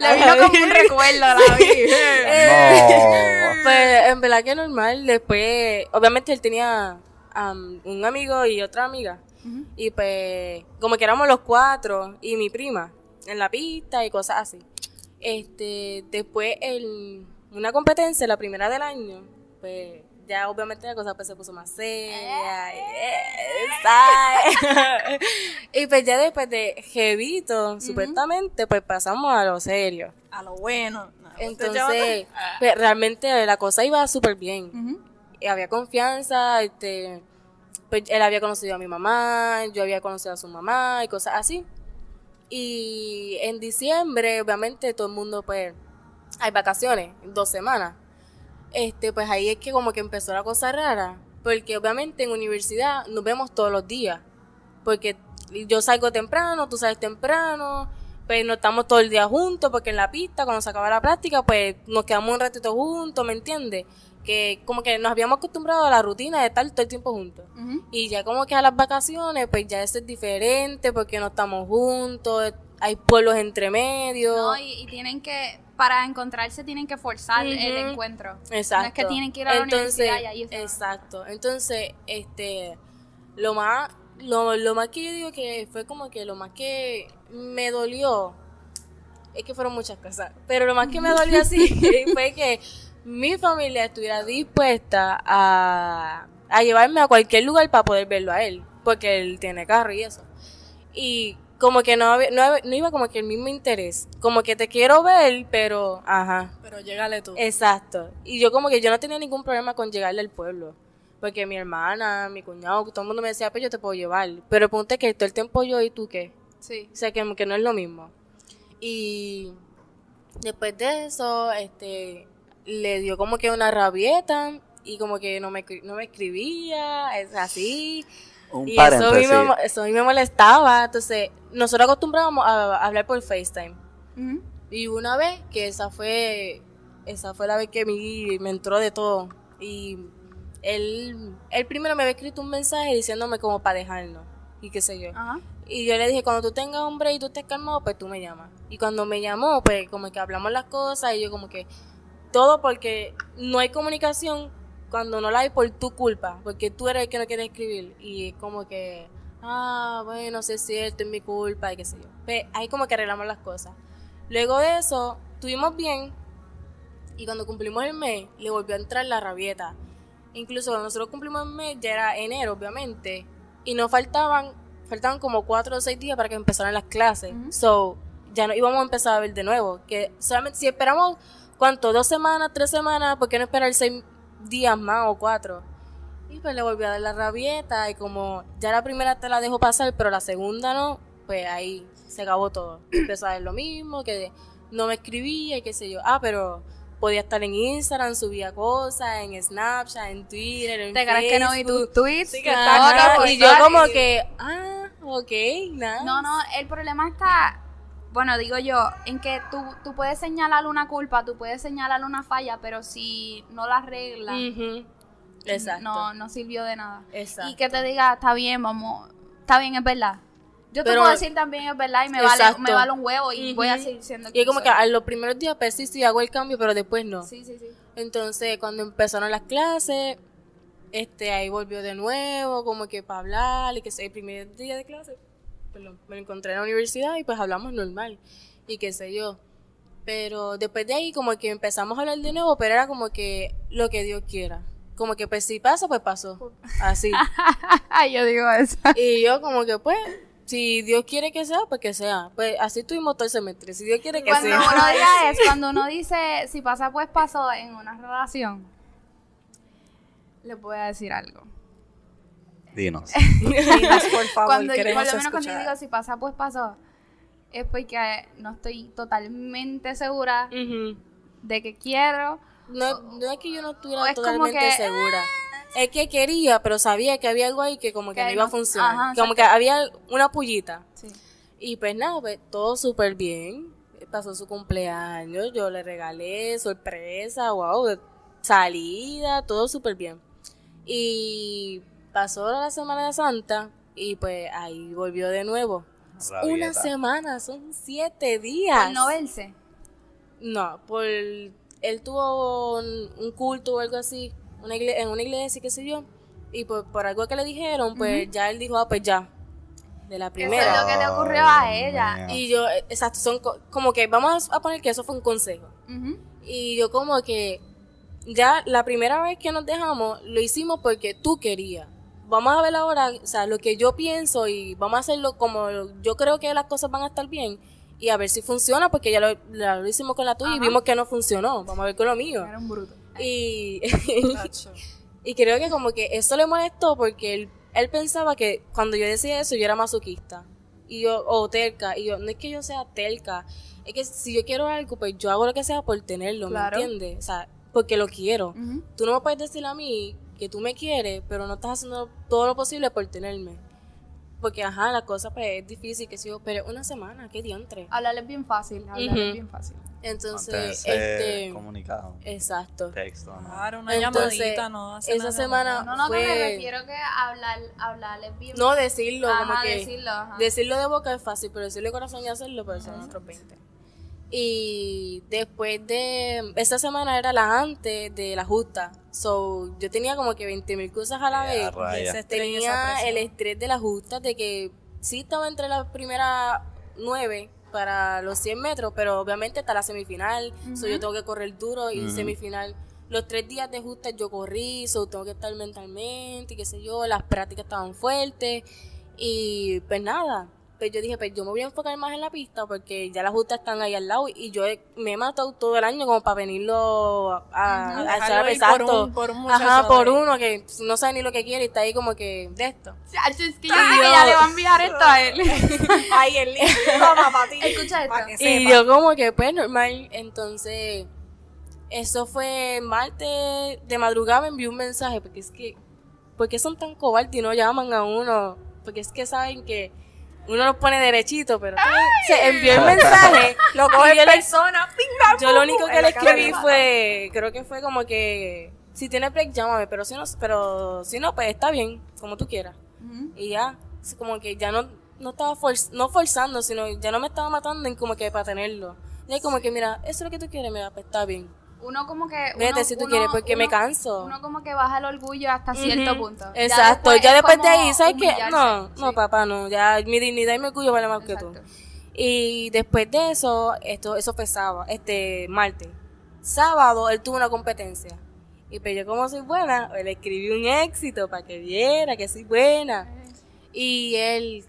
Le vino como un recuerdo a la vida. No. Pues en verdad que normal. Después, obviamente él tenía un amigo y otra amiga. Y pues, como que éramos los cuatro y mi prima en la pista y cosas así. Este, después en una competencia, la primera del año, pues ya obviamente la cosa pues se puso más seria. y, eh, pues ya después de Jevito, supuestamente, pues pasamos a lo serio. A lo bueno. No, Entonces, pues, realmente la cosa iba súper bien. Y había confianza, este, pues él había conocido a mi mamá, yo había conocido a su mamá y cosas así. Y en diciembre, obviamente, todo el mundo, pues, hay vacaciones, dos semanas. Este, pues ahí es que como que empezó la cosa rara, porque obviamente en universidad nos vemos todos los días, porque yo salgo temprano, tú sales temprano, pues no estamos todo el día juntos, porque en la pista, cuando se acaba la práctica, pues nos quedamos un ratito juntos, ¿me entiendes? Que como que nos habíamos acostumbrado a la rutina de estar todo el tiempo juntos. Y ya como que a las vacaciones, pues ya eso es diferente, porque no estamos juntos, hay pueblos entre medio. No, y, y tienen que, para encontrarse tienen que forzar el encuentro. Exacto. No es que tienen que ir a la Entonces, universidad y ahí van. Exacto. Entonces, este, lo más, lo, lo más que yo digo que fue como que lo más que me dolió, es que fueron muchas cosas, pero lo más que me dolió así fue que mi familia estuviera dispuesta a, a llevarme a cualquier lugar para poder verlo a él, porque él tiene carro y eso. Y como que no, había- no, había- no iba como que el mismo interés, como que te quiero ver, pero, ajá. Pero llégale tú. Exacto. Y yo como que yo no tenía ningún problema con llegarle al pueblo. Porque mi hermana, mi cuñado, todo el mundo me decía, pues yo te puedo llevar. Pero el punto es que todo el tiempo yo y tú qué. Sí. O sea, que, que no es lo mismo. Y después de eso, este, le dio como que una rabieta y como que no me, no me escribía, es así. Un y eso a, mí me, eso a mí me molestaba. Entonces, nosotros acostumbrábamos a, a hablar por FaceTime. Y una vez, que esa fue, esa fue la vez que mi, me entró de todo. Y él, él primero me había escrito un mensaje diciéndome como para dejarnos. Y qué sé yo. Ajá. Y yo le dije, cuando tú tengas hombre y tú estés calmado, pues tú me llamas. Y cuando me llamó, pues como que hablamos las cosas y yo como que todo porque no hay comunicación cuando no la hay por tu culpa, porque tú eres el que no quiere escribir. Y es como que, ah, bueno, sí es cierto, es mi culpa y qué sé yo. Pues ahí como que arreglamos las cosas. Luego de eso, estuvimos bien y cuando cumplimos el mes, le volvió a entrar la rabieta. Incluso cuando nosotros cumplimos el mes, ya era enero, obviamente, y nos faltaban, faltaban como cuatro o seis días para que empezaran las clases. So, ya no íbamos a empezar a ver de nuevo. Que solamente, si esperamos, ¿cuánto? ¿Dos semanas, tres semanas? ¿Por qué no esperar seis días más o cuatro? Y pues le volvió a dar la rabieta y como ya la primera te la dejó pasar, pero la segunda no, pues ahí se acabó todo. Empezó a ver lo mismo, que no me escribía y qué sé yo. Ah, pero podía estar en Instagram, subía cosas, en Snapchat, en Twitter, en ¿Te crees que no vi tus tweets? Sí, que loca y yo por como que, ah, ok, nada. No, no, el problema está, bueno, digo yo, en que tú, tú puedes señalar una culpa, tú puedes señalar una falla, pero si no la arreglas. Exacto. no, no sirvió de nada. Exacto. Y que te diga, está bien, vamos, está bien, es verdad. Yo te Pero- puedo decir también es verdad y me vale, me vale un huevo y voy a seguir siendo Y es como que a los primeros días persisto y hago el cambio, pero después no. Sí, sí, sí. Entonces, cuando empezaron las clases, este, ahí volvió de nuevo, como que para hablar, y que sé, el primer día de clase, perdón, me lo encontré en la universidad y pues hablamos normal, y qué sé yo. Pero después de ahí, como que empezamos a hablar de nuevo, pero era como que lo que Dios quiera. Como que pues si pasa, pues pasó. Así. Yo digo eso. y yo como que pues, si Dios quiere que sea, pues que sea. Pues así tuvimos todo el semestre. Si Dios quiere que Cuando sea. uno diga eso, cuando uno dice, si pasa, pues pasó en una relación, le voy a decir algo. Dinos. Dinos, por favor, cuando yo, por queremos lo menos cuando yo escuchar. digo si pasa pues pasó es porque no estoy totalmente segura Ujú. de que quiero no, no es que yo no estuviera totalmente que, segura. Es que quería, pero sabía que había algo ahí que como que, Que no iba a funcionar. ajá, como que había una pullita. Sí. Y pues nada, pues todo súper bien. Pasó su cumpleaños, yo le regalé sorpresa, wow, salida, todo súper bien. Y pasó la Semana Santa y pues ahí volvió de nuevo. Rabieta. Una semana, son siete días. Por no verse. No, por él tuvo un, un culto o algo así, una igle- en una iglesia, qué sé yo, y por, por algo que le dijeron, pues ya él dijo, ah, pues ya, de la Eso primera. es lo que le ocurrió a ella. Mío. Y yo, exacto, son co- como que vamos a poner que eso fue un consejo. Y yo como que ya la primera vez que nos dejamos lo hicimos porque tú querías. Vamos a ver ahora, o sea, lo que yo pienso y vamos a hacerlo como yo creo que las cosas van a estar bien y a ver si funciona porque ya lo, ya lo hicimos con la tuya y vimos que no funcionó. Vamos a ver con lo mío. Era un bruto. Y, y creo que como que eso le molestó porque él, él pensaba que cuando yo decía eso yo era masoquista. Y yo, o terca. Y yo, no es que yo sea terca. Es que si yo quiero algo, pues yo hago lo que sea por tenerlo, Claro. ¿me entiendes? O sea, porque lo quiero. Ujú. Tú no me puedes decir a mí que tú me quieres, pero no estás haciendo todo lo posible por tenerme. Porque, ajá, la cosa pues es difícil, que si yo, pero una semana, qué diantre. Hablarle es bien fácil. Es bien fácil. Entonces, este, comunicado. exacto. Texto, ¿no? Claro, una Entonces, llamadita, no hace esa nada. semana No, no, que me fue- refiero que hablar, hablarle bien. No decirlo, Ajá, como que decirlo, ajá. decirlo de boca es fácil, pero decirlo de corazón y hacerlo, pues son otros 20. Y después de esa semana era la antes de la justa. So, yo tenía como que 20 mil cosas a la vez. esa Tenía el estrés de la justa, de que sí estaba entre las primeras nueve para los 100 metros, pero obviamente está la semifinal, so yo tengo que correr duro y semifinal. Los tres días de justa yo corrí, so tengo que estar mentalmente y qué sé yo, las prácticas estaban fuertes y pues nada. Pues yo dije, pues yo me voy a enfocar más en la pista porque ya las justas están ahí al lado y yo he- me he matado todo el año como para venirlo a, a, a echar exacto. por un- por un Ajá, por uno que no sabe ni lo que quiere y está ahí como que de esto. Es que yo ya le va a enviar esto a él. Ay, el link, toma para ti. Escucha esto. Pa' que Y sepa. yo como que pues normal, entonces eso fue martes de madrugada me envió un mensaje porque es que ¿por qué son tan cobardes y no llaman a uno? Porque es que saben que uno los pone derechito, pero se envió el mensaje, Lo y coge yo le- persona, pinga, yo lo único en que le escribí fue, creo que fue como que si tienes break llámame, pero si no, pero si no pues está bien, como tú quieras. Y ya, como que ya no, no estaba forz- no forzando, sino ya no me estaba matando en como que para tenerlo. Ya como que, mira, eso es lo que tú quieres, mira, pues está bien. Uno como que... Vete uno- si tú uno- quieres, porque me canso. Uno como que baja el orgullo hasta cierto punto. Exacto, ya es después, de ahí, ¿sabes qué? No, no, papá, no, ya mi dignidad y mi orgullo vale más que tú. Y después de eso, esto, eso fue sábado, este, martes. Sábado, él tuvo una competencia. Y pues yo como soy buena, le escribí un éxito para que viera que soy buena. Y él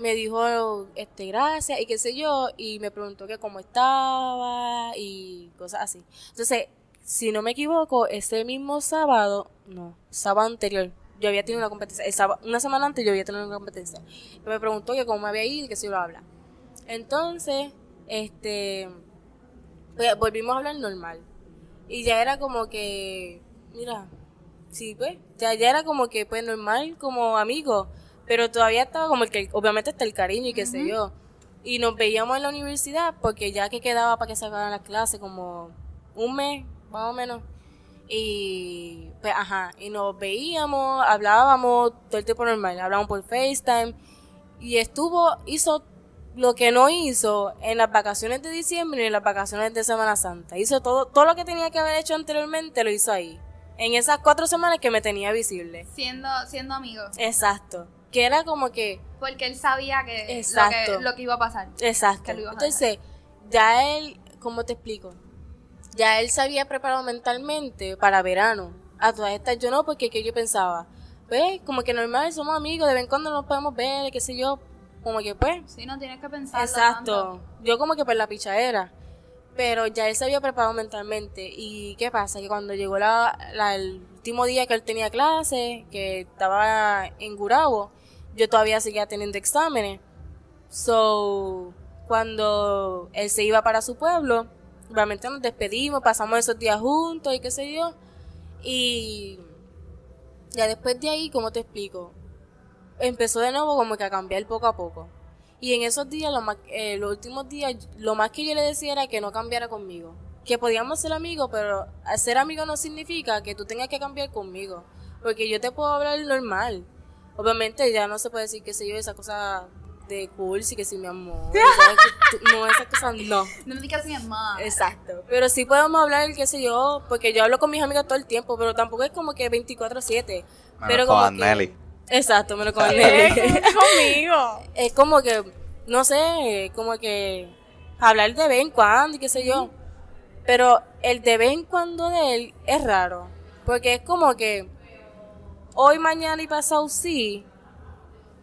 me dijo, este, gracias, y qué sé yo, y me preguntó que cómo estaba y cosas así. Entonces, si no me equivoco, ese mismo sábado, no, sábado anterior, yo había tenido una competencia, el una semana antes yo había tenido una competencia. Y me preguntó que cómo me había ido y que si lo habla. Entonces, este, pues, volvimos a hablar normal. Y ya era como que, mira, sí, pues, ya, ya era como que, pues, normal, como amigo. Pero todavía estaba como el que, obviamente está el cariño y qué sé yo. Y nos veíamos en la universidad porque ya que quedaba para que se acabaran las clases, como un mes, más o menos. Y, pues, ajá, y nos veíamos, hablábamos todo el tiempo normal, hablábamos por FaceTime. Y estuvo, hizo lo que no hizo en las vacaciones de diciembre y en las vacaciones de Semana Santa. Hizo todo, todo lo que tenía que haber hecho anteriormente, lo hizo ahí. En esas cuatro semanas que me tenía visible. Siendo, siendo amigos. Exacto. Que era como que, Porque él sabía que, lo Exacto. que, lo que iba a pasar. exacto. A Entonces, ya él, ¿cómo te explico? Ya él se había preparado mentalmente para verano. A todas estas yo no, porque que yo pensaba, pues, como que normal, somos amigos, de vez en cuando nos podemos ver, qué sé yo. Como que pues, Sí, no tienes que pensar. Exacto. Yo como que por la pichadera. Pero ya él se había preparado mentalmente. ¿Y qué pasa? Que cuando llegó la, la- el último día que él tenía clase, que estaba en Gurabo, yo todavía seguía teniendo exámenes. So, cuando él se iba para su pueblo, Obviamente nos despedimos, pasamos esos días juntos y qué sé yo. Y ya después de ahí, ¿cómo te explico? Empezó de nuevo como que a cambiar poco a poco. Y en esos días, eh, los últimos días, lo más que yo le decía era que no cambiara conmigo. Que podíamos ser amigos, pero ser amigos no significa que tú tengas que cambiar conmigo. Porque yo te puedo hablar normal. Obviamente ya no se puede decir, qué sé yo, esa cosa de cool, sí que sí, mi amor. no, esas cosas no. No me digas mi mamá. Exacto. Pero sí podemos hablar, qué sé yo, porque yo hablo con mis amigas todo el tiempo, pero tampoco es como que 24/7. Menos Pero con como que- Anneli. Exacto, menos con Nelly. conmigo. es como que, no sé, como que hablar de vez en cuando y qué sé yo. Pero el de vez en cuando de él es raro. Porque es como que hoy, mañana y pasado sí,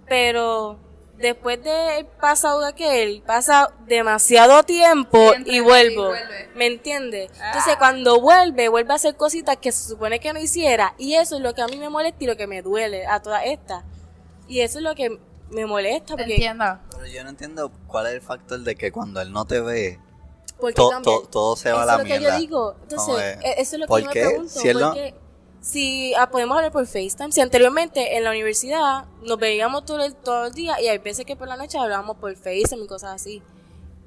pero después de pasado de aquel, pasa demasiado tiempo Y vuelvo. ¿Me entiendes? Entonces cuando vuelve, vuelve a hacer cositas que se supone que no hiciera. Y eso es lo que a mí me molesta y lo que me duele a todas estas. Y eso es lo que me molesta. Porque, entiendo. Pero yo no entiendo cuál es el factor de que cuando él no te ve, todo se va a Eso la es lo que mierda. yo digo. Entonces, e- eso es lo que ¿por yo me qué? pregunto. Si él no- porque si ah, podemos hablar por FaceTime, si anteriormente en la universidad nos veíamos todo el, todo el día y hay veces que por la noche hablábamos por FaceTime y cosas así.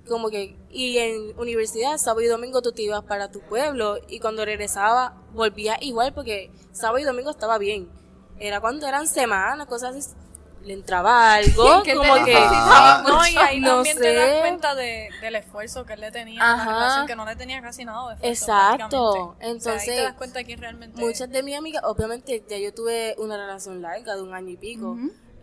Como que, y en universidad, sábado y domingo tú te ibas para tu pueblo y cuando regresaba volvías igual porque sábado y domingo estaba bien. Era cuando eran semanas, cosas así, le entraba algo, ¿Qué como que... No, y ahí No también te das cuenta de, del esfuerzo que él le tenía Ajá. la relación, que no le tenía casi nada de esfuerzo. Exacto. prácticamente. O sea, ahí Entonces, te das cuenta quién realmente Muchas de mis amigas, obviamente ya yo tuve una relación larga de un año y pico.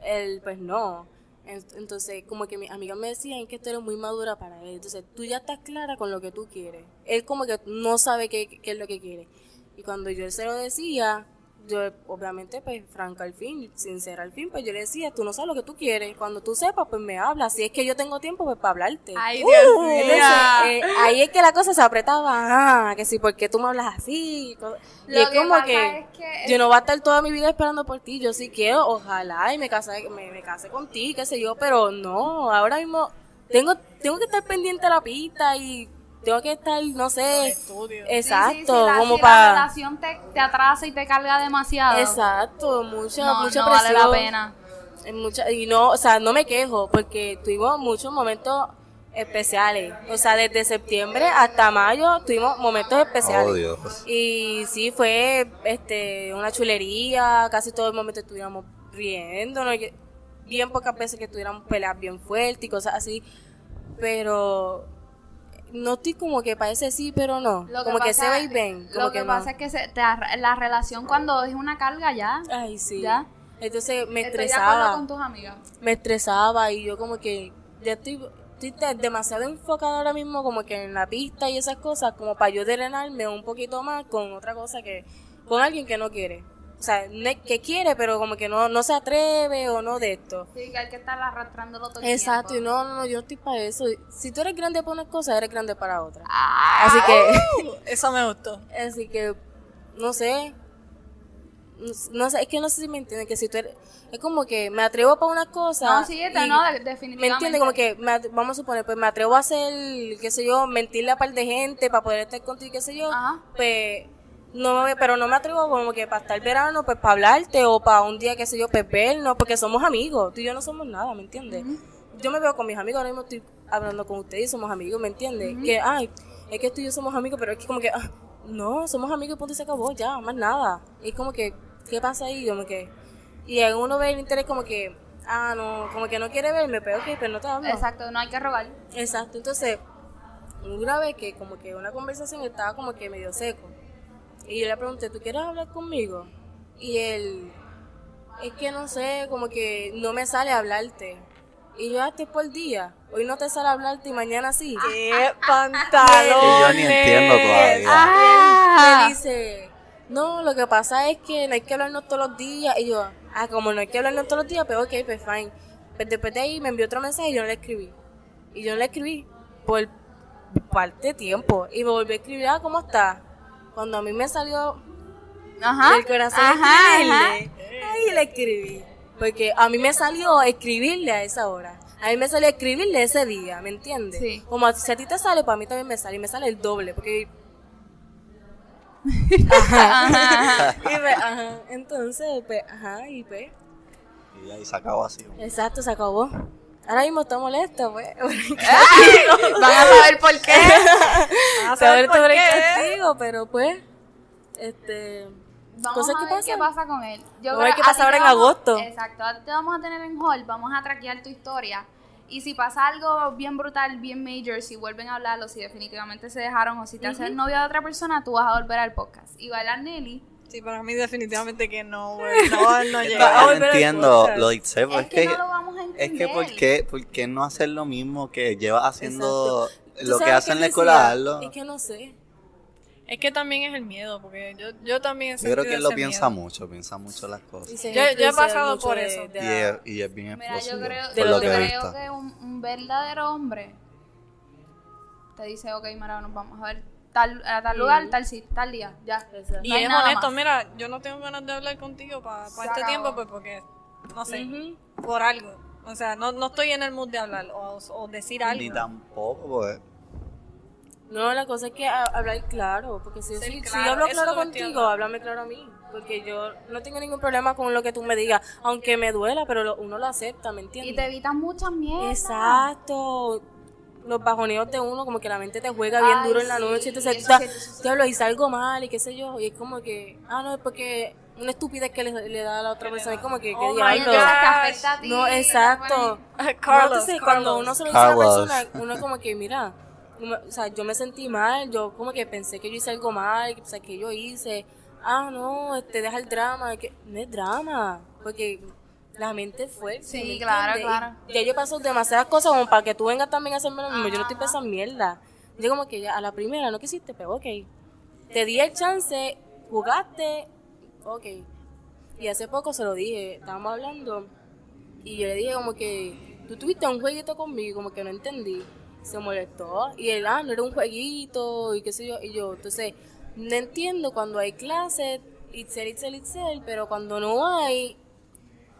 Él, pues no. En- Entonces, como que mis amigas me decían que tú eres muy madura para él. Entonces, tú ya estás clara con lo que tú quieres. Él como que no sabe qué, qué es lo que quiere. Y cuando yo se lo decía, yo obviamente, pues, franca al fin, sincera al fin, pues yo le decía, tú no sabes lo que tú quieres. Cuando tú sepas, pues me hablas. Si es que yo tengo tiempo, pues para hablarte. Ay, Dios mío. Entonces, eh, ahí es que la cosa se apretaba, ah, que si, ¿por qué tú me hablas así? Y Lo es que como que, es que- yo no voy a estar toda mi vida esperando por ti, yo sí quiero, ojalá, y me case, me, me case contigo, qué sé yo, pero no, ahora mismo tengo, tengo que estar pendiente de la pista y tengo que estar, no sé, estudio. exacto, Sí, sí, sí, la- como si la para... relación te, te atrasa y te carga demasiado. Exacto, mucha, No, mucha no vale la pena. En mucha- y no, o sea, no me quejo porque tuvimos muchos momentos especiales. O sea, desde septiembre hasta mayo tuvimos momentos especiales. Oh, Dios. Y sí, fue este una chulería, casi todo el momento estuviéramos riendo, bien pocas veces que estuviéramos peleas bien fuertes y cosas así. Pero no estoy como que parece sí, pero no. Lo como que pasa- se ve y ven. Como Lo que, pasa es que se, te arra- la relación cuando es una carga ya. Ay, sí. ¿Ya? Entonces me Estoy de acuerdo estresaba. con tus amigas. me estresaba y yo como que ya estoy, estoy de- demasiado enfocada ahora mismo como que en la pista y esas cosas como para yo drenarme un poquito más con otra cosa que con alguien que no quiere o sea que quiere pero como que no no se atreve o no de esto Sí, que hay que estar arrastrándolo todo el exacto y no no no yo estoy para eso si tú eres grande para unas cosas eres grande para otras Ah, así que Eso me gustó. Así que, no sé. No sé, es que no sé si me entienden, que si tú eres... Es como que me atrevo para una cosa... No, sí, está, y- no, de- ¿Me definitivamente. entiendes? Como que, me at- vamos a suponer, pues me atrevo a hacer, qué sé yo, mentirle a par de gente para poder estar contigo, qué sé yo. Ajá. Pues, no me, pero no me atrevo como que para estar verano, pues para hablarte o para un día, qué sé yo, pues vernos, porque somos amigos. Tú y yo no somos nada, ¿me entiendes? Yo me veo con mis amigos, ahora mismo estoy hablando con ustedes y somos amigos, ¿me entiendes? Que, ay, es que tú y yo somos amigos, pero es que como que, ah, no, somos amigos y punto y se acabó, ya, más nada. Y como que, ¿qué pasa ahí? Como que, y uno ve el interés como que, ah, no, como que no quiere verme, pero ok, pero no te hablo. Exacto, no hay que rogar. Exacto, entonces, una vez que como que una conversación estaba como que medio seco, y yo le pregunté, ¿tú quieres hablar conmigo? Y él, es que no sé, como que no me sale hablarte. Y yo, hasta por día, hoy no te sale hablarte y mañana sí. ¡Qué Y yo ni entiendo todavía. Ah. Me dice, no, lo que pasa es que no hay que hablarnos todos los días. Y yo, ah, como no hay que hablarnos todos los días, pues ok, pues fine. Pues después de ahí me envió otro mensaje y yo no le escribí. Y yo no le escribí por parte de tiempo. Y me volvió a escribir, ah, ¿cómo estás? Cuando a mí me salió Ajá. del corazón Ajá, escribirle, ahí le escribí. Porque a mí me salió escribirle a esa hora. A mí me sale escribirle ese día, ¿me entiendes? Sí. Como si a ti te sale, para mí también me sale. Y me sale el doble, porque... Ajá. Y pues, ajá. Entonces, pues, ajá, y pues... Y ahí se acabó así. Exacto, se acabó. Ahora mismo está molesto, pues. Van a saber por qué. Saber sobre el castigo, pero pues... Este... Vamos cosas a que ver pasan. qué pasa con él. Yo Vamos a ver qué a pasa ahora te en vamos- agosto. Exacto, a ti te vamos a tener en hall, vamos a traquear tu historia. Y si pasa algo bien brutal, bien major, si vuelven a hablarlo, si definitivamente se dejaron o si te hacen novia de otra persona, tú vas a volver al podcast. Y bailar Nelly. Sí, para mí definitivamente que no, güey. No, no Yo llega. no al entiendo lo dice, Es porque que es no que, lo vamos a es que ¿por qué, por qué no hacer lo mismo que llevas haciendo ¿Tú lo que hacen en la escuela? hazlo? Es que no sé. Es que también es el miedo, porque yo, yo también he Yo creo que él lo piensa miedo. mucho, piensa mucho las cosas. Yo- yo he pasado por de- eso. de Y la- es, y es bien Mira, yo creo, por yo lo que he creo visto. que un, un verdadero hombre te dice, ok, Mara, nos vamos a ver tal, a tal lugar, tal tal día, ya. Exacto. Y No es honesto, más. mira, yo no tengo ganas de hablar contigo para Se este acabó. tiempo, pues porque, no sé, por algo. O sea, no, no estoy en el mood de hablar o, o decir algo. Ni tampoco, pues. No, la cosa es que ha- hablar claro, porque si, si- yo hablo claro contigo, háblame claro a mí, porque yo no tengo ningún problema con lo que tú me digas, aunque me duela, pero lo- uno lo acepta, ¿me entiendes? Y te evitas muchas mierdas. Exacto. Los bajoneos de uno, como que la mente te juega bien Ay, duro en la sí, noche, entonces sí. te hablo y salgo mal y qué sé yo, y es como que, ah, no, es porque una estupidez que le, le da a la otra persona, es como que, ¿qué Oh my diablo? No, exacto. Carlos, Entonces, cuando uno se lo dice a la persona, uno es como que, mira, o sea, yo me sentí mal, yo como que pensé que yo hice algo mal, que, o sea, que yo hice, ah, no, te deja el drama, que no es drama, porque la mente fuerte. Sí, ¿me claro, claro. Ya yo paso demasiadas cosas como para que tú vengas también a hacerme lo mismo, yo no estoy pensando mierda. Yo como que ya, a la primera, no quisiste, pero ok. Te di el chance, jugaste, ok. Y hace poco se lo dije, estábamos hablando, y yo le dije como que, tú tuviste un jueguito conmigo, como que no entendí. Se molestó. Y él, ah, no era un jueguito, y qué sé yo. Y yo, entonces, no entiendo cuando hay clases, itzel, itzel, itzel, pero cuando no hay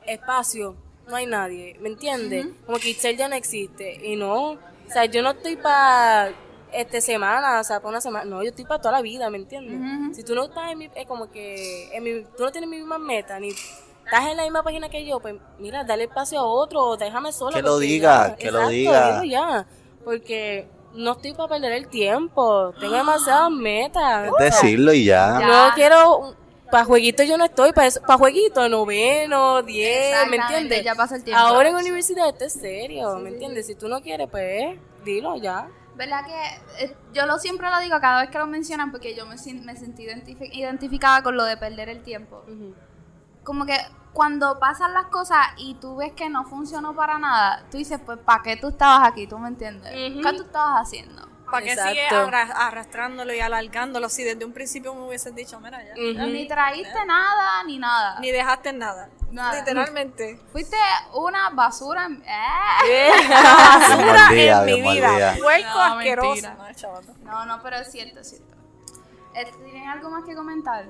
espacio, no hay nadie, ¿me entiendes? Como que itzel ya no existe. Y no, o sea, yo no estoy para este semana, o sea, para una semana, no, yo estoy para toda la vida, ¿me entiendes? Si tú no estás en mi, es como que, en mi, tú no tienes mi misma meta, ni estás en la misma página que yo, pues mira, dale espacio a otro, o déjame sola. Que lo diga, ya, que lo diga. ya, porque no estoy para perder el tiempo, tengo demasiadas metas. Es decirlo y ya. Ya. No quiero, para jueguito yo no estoy, para para jueguito noveno, diez, ¿me entiendes? ya pasa el tiempo. Ahora en universidad esto es serio, ¿me entiendes? Si tú no quieres, pues dilo ya. ¿Verdad que eh, yo lo siempre lo digo cada vez que lo mencionan porque yo me, me sentí identifi- identificada con lo de perder el tiempo? Como que cuando pasan las cosas y tú ves que no funcionó para nada, tú dices, pues, ¿para qué tú estabas aquí? ¿Tú me entiendes? Ujú. ¿Qué tú estabas haciendo? ¿Para qué Exacto. arrastrándolo y alargándolo si desde un principio me hubieses dicho, mira ya? Ni traíste nada, ni nada. Ni dejaste nada. Nada. Literalmente. Fuiste una basura. en- ¡Eh! Basura en mi vida. Puerco No, asqueroso. mentira. No. No, no, pero es cierto, es cierto. Eh, ¿Tienen algo más que comentar?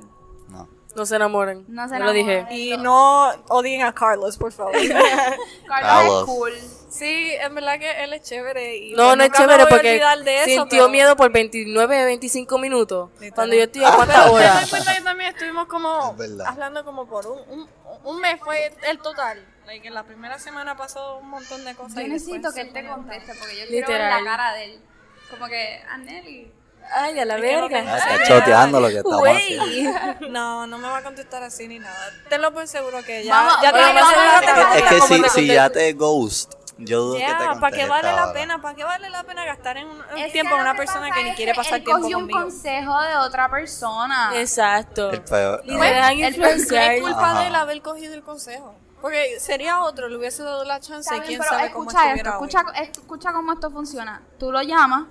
No. No se enamoren. No se Yo lo dije. enamoren. Y no odien a Carlos, por favor. Carlos Carlos. es cool. sí, en verdad que él es chévere. Y No, no es me chévere porque de eso, sintió pero- miedo por 29, 25 minutos. Literal. Cuando yo estoy a cuántas horas. cuenta que también estuvimos como Es hablando como por un, un, un mes fue el total. Like, en la primera semana pasó un montón de cosas. Yo y necesito que él te conteste porque yo quiero ver Literal. la cara de él. Como que, Anneli. Ay, a la no verga. Ay, está choteando lo que estamos Güey. haciendo. No, no me va a contestar así ni nada. Tenlo por seguro que ya, Vamos- ya ver- Es que, es que como si, te si ya te ghost, yo dudo que te ¿para qué vale la pena? ¿Para qué vale la pena gastar en un, un tiempo que en lo una persona que ni quiere pasar él tiempo cogió un conmigo? consejo de otra persona. Exacto. El peor. Y no. se dejan el- influenciar. Es culpa Ajá. de él haber cogido el consejo. Porque sería otro, le hubiese dado la chance y quién pero sabe cómo escucha esto, estuviera hoy. escucha, escucha cómo esto funciona. Tú lo llamas,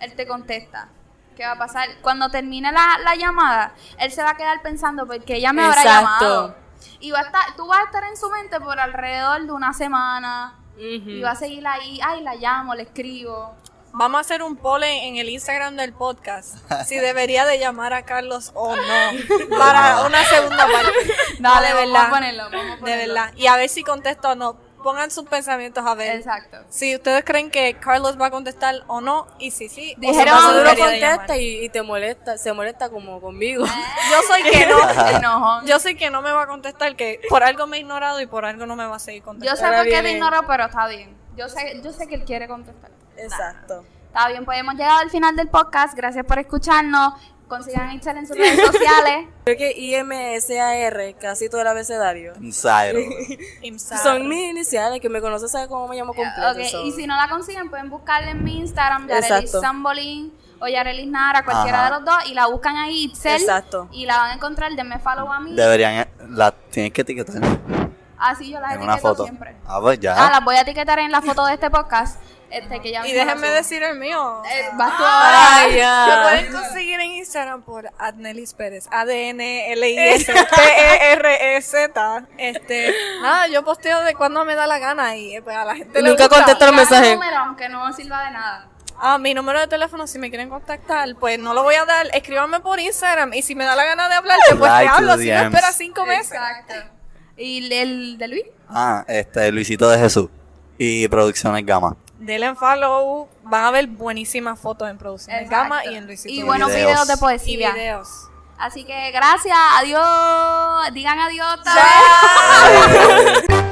él te contesta. ¿Qué va a pasar? Cuando termine la, la llamada, él se va a quedar pensando porque ella me habrá Exacto. llamado. Y va a estar, tú vas a estar en su mente por alrededor de una semana. Y va a seguir ahí, ay, la llamo, le escribo. Vamos a hacer un poll en, en el Instagram del podcast si debería de llamar a Carlos o no para una segunda parte. No, de vamos verdad. a ponerlo, vamos a De ponerlo. verdad. Y a ver si contesto o no. Pongan sus pensamientos a ver. Exacto. Si ustedes creen que Carlos va a contestar o no, y si sí, Dijeron- no, contesta y, y te molesta, se molesta como conmigo. Yo soy que no. Yo sé que no me va a contestar, que por algo me ha ignorado y por algo no me va a seguir Yo contestando. sé Ahora por qué te ignoro, pero está bien. Yo sé, yo sé que él quiere contestar. Exacto. Está bien, pues hemos llegado al final del podcast. Gracias por escucharnos. Consigan a Itzel en sus redes sociales. Creo que IMSAR, casi todo el abecedario. Imsar. Son mis iniciales, que me conoce sabe cómo me llamo completo. Ok, so. y si no la consiguen, pueden buscarla en mi Instagram, Yarelis. Sambolín o Yarelis Nara, cualquiera Ajá. de los dos, y la buscan ahí, Itzel. Exacto. Y la van a encontrar, denme follow a mí. Deberían, la tienes que etiquetar Así yo las en una etiqueto foto. siempre. Ah, pues ya. Ah, las voy a etiquetar en la foto de este podcast. Este, que ya Y déjenme decir el mío. Eh, vas tú ahora. Ay, pueden conseguir en Instagram por Adnelis Pérez. A-D-N-L-I-S-P-E-R-E-Z. Este, nada, yo posteo de cuando me da la gana y eh, pues, a la gente Y le nunca gusta. contesto los mensajes. número, aunque no sirva de nada. Ah, mi número de teléfono, si me quieren contactar, pues no lo voy a dar. Escríbanme por Instagram y si me da la gana de hablarte, pues te to hablo. Si no DMs. esperas cinco meses. Exacto. ¿Y el de Luis? Ah, este, Luisito de Jesús. Y Producciones Gama. Denle en follow. Van a ver buenísimas fotos en Producciones Exacto. Gama y en Luisito. Y buenos videos. videos de Y poesía. videos. Así que gracias, adiós. Digan adiós. Chao.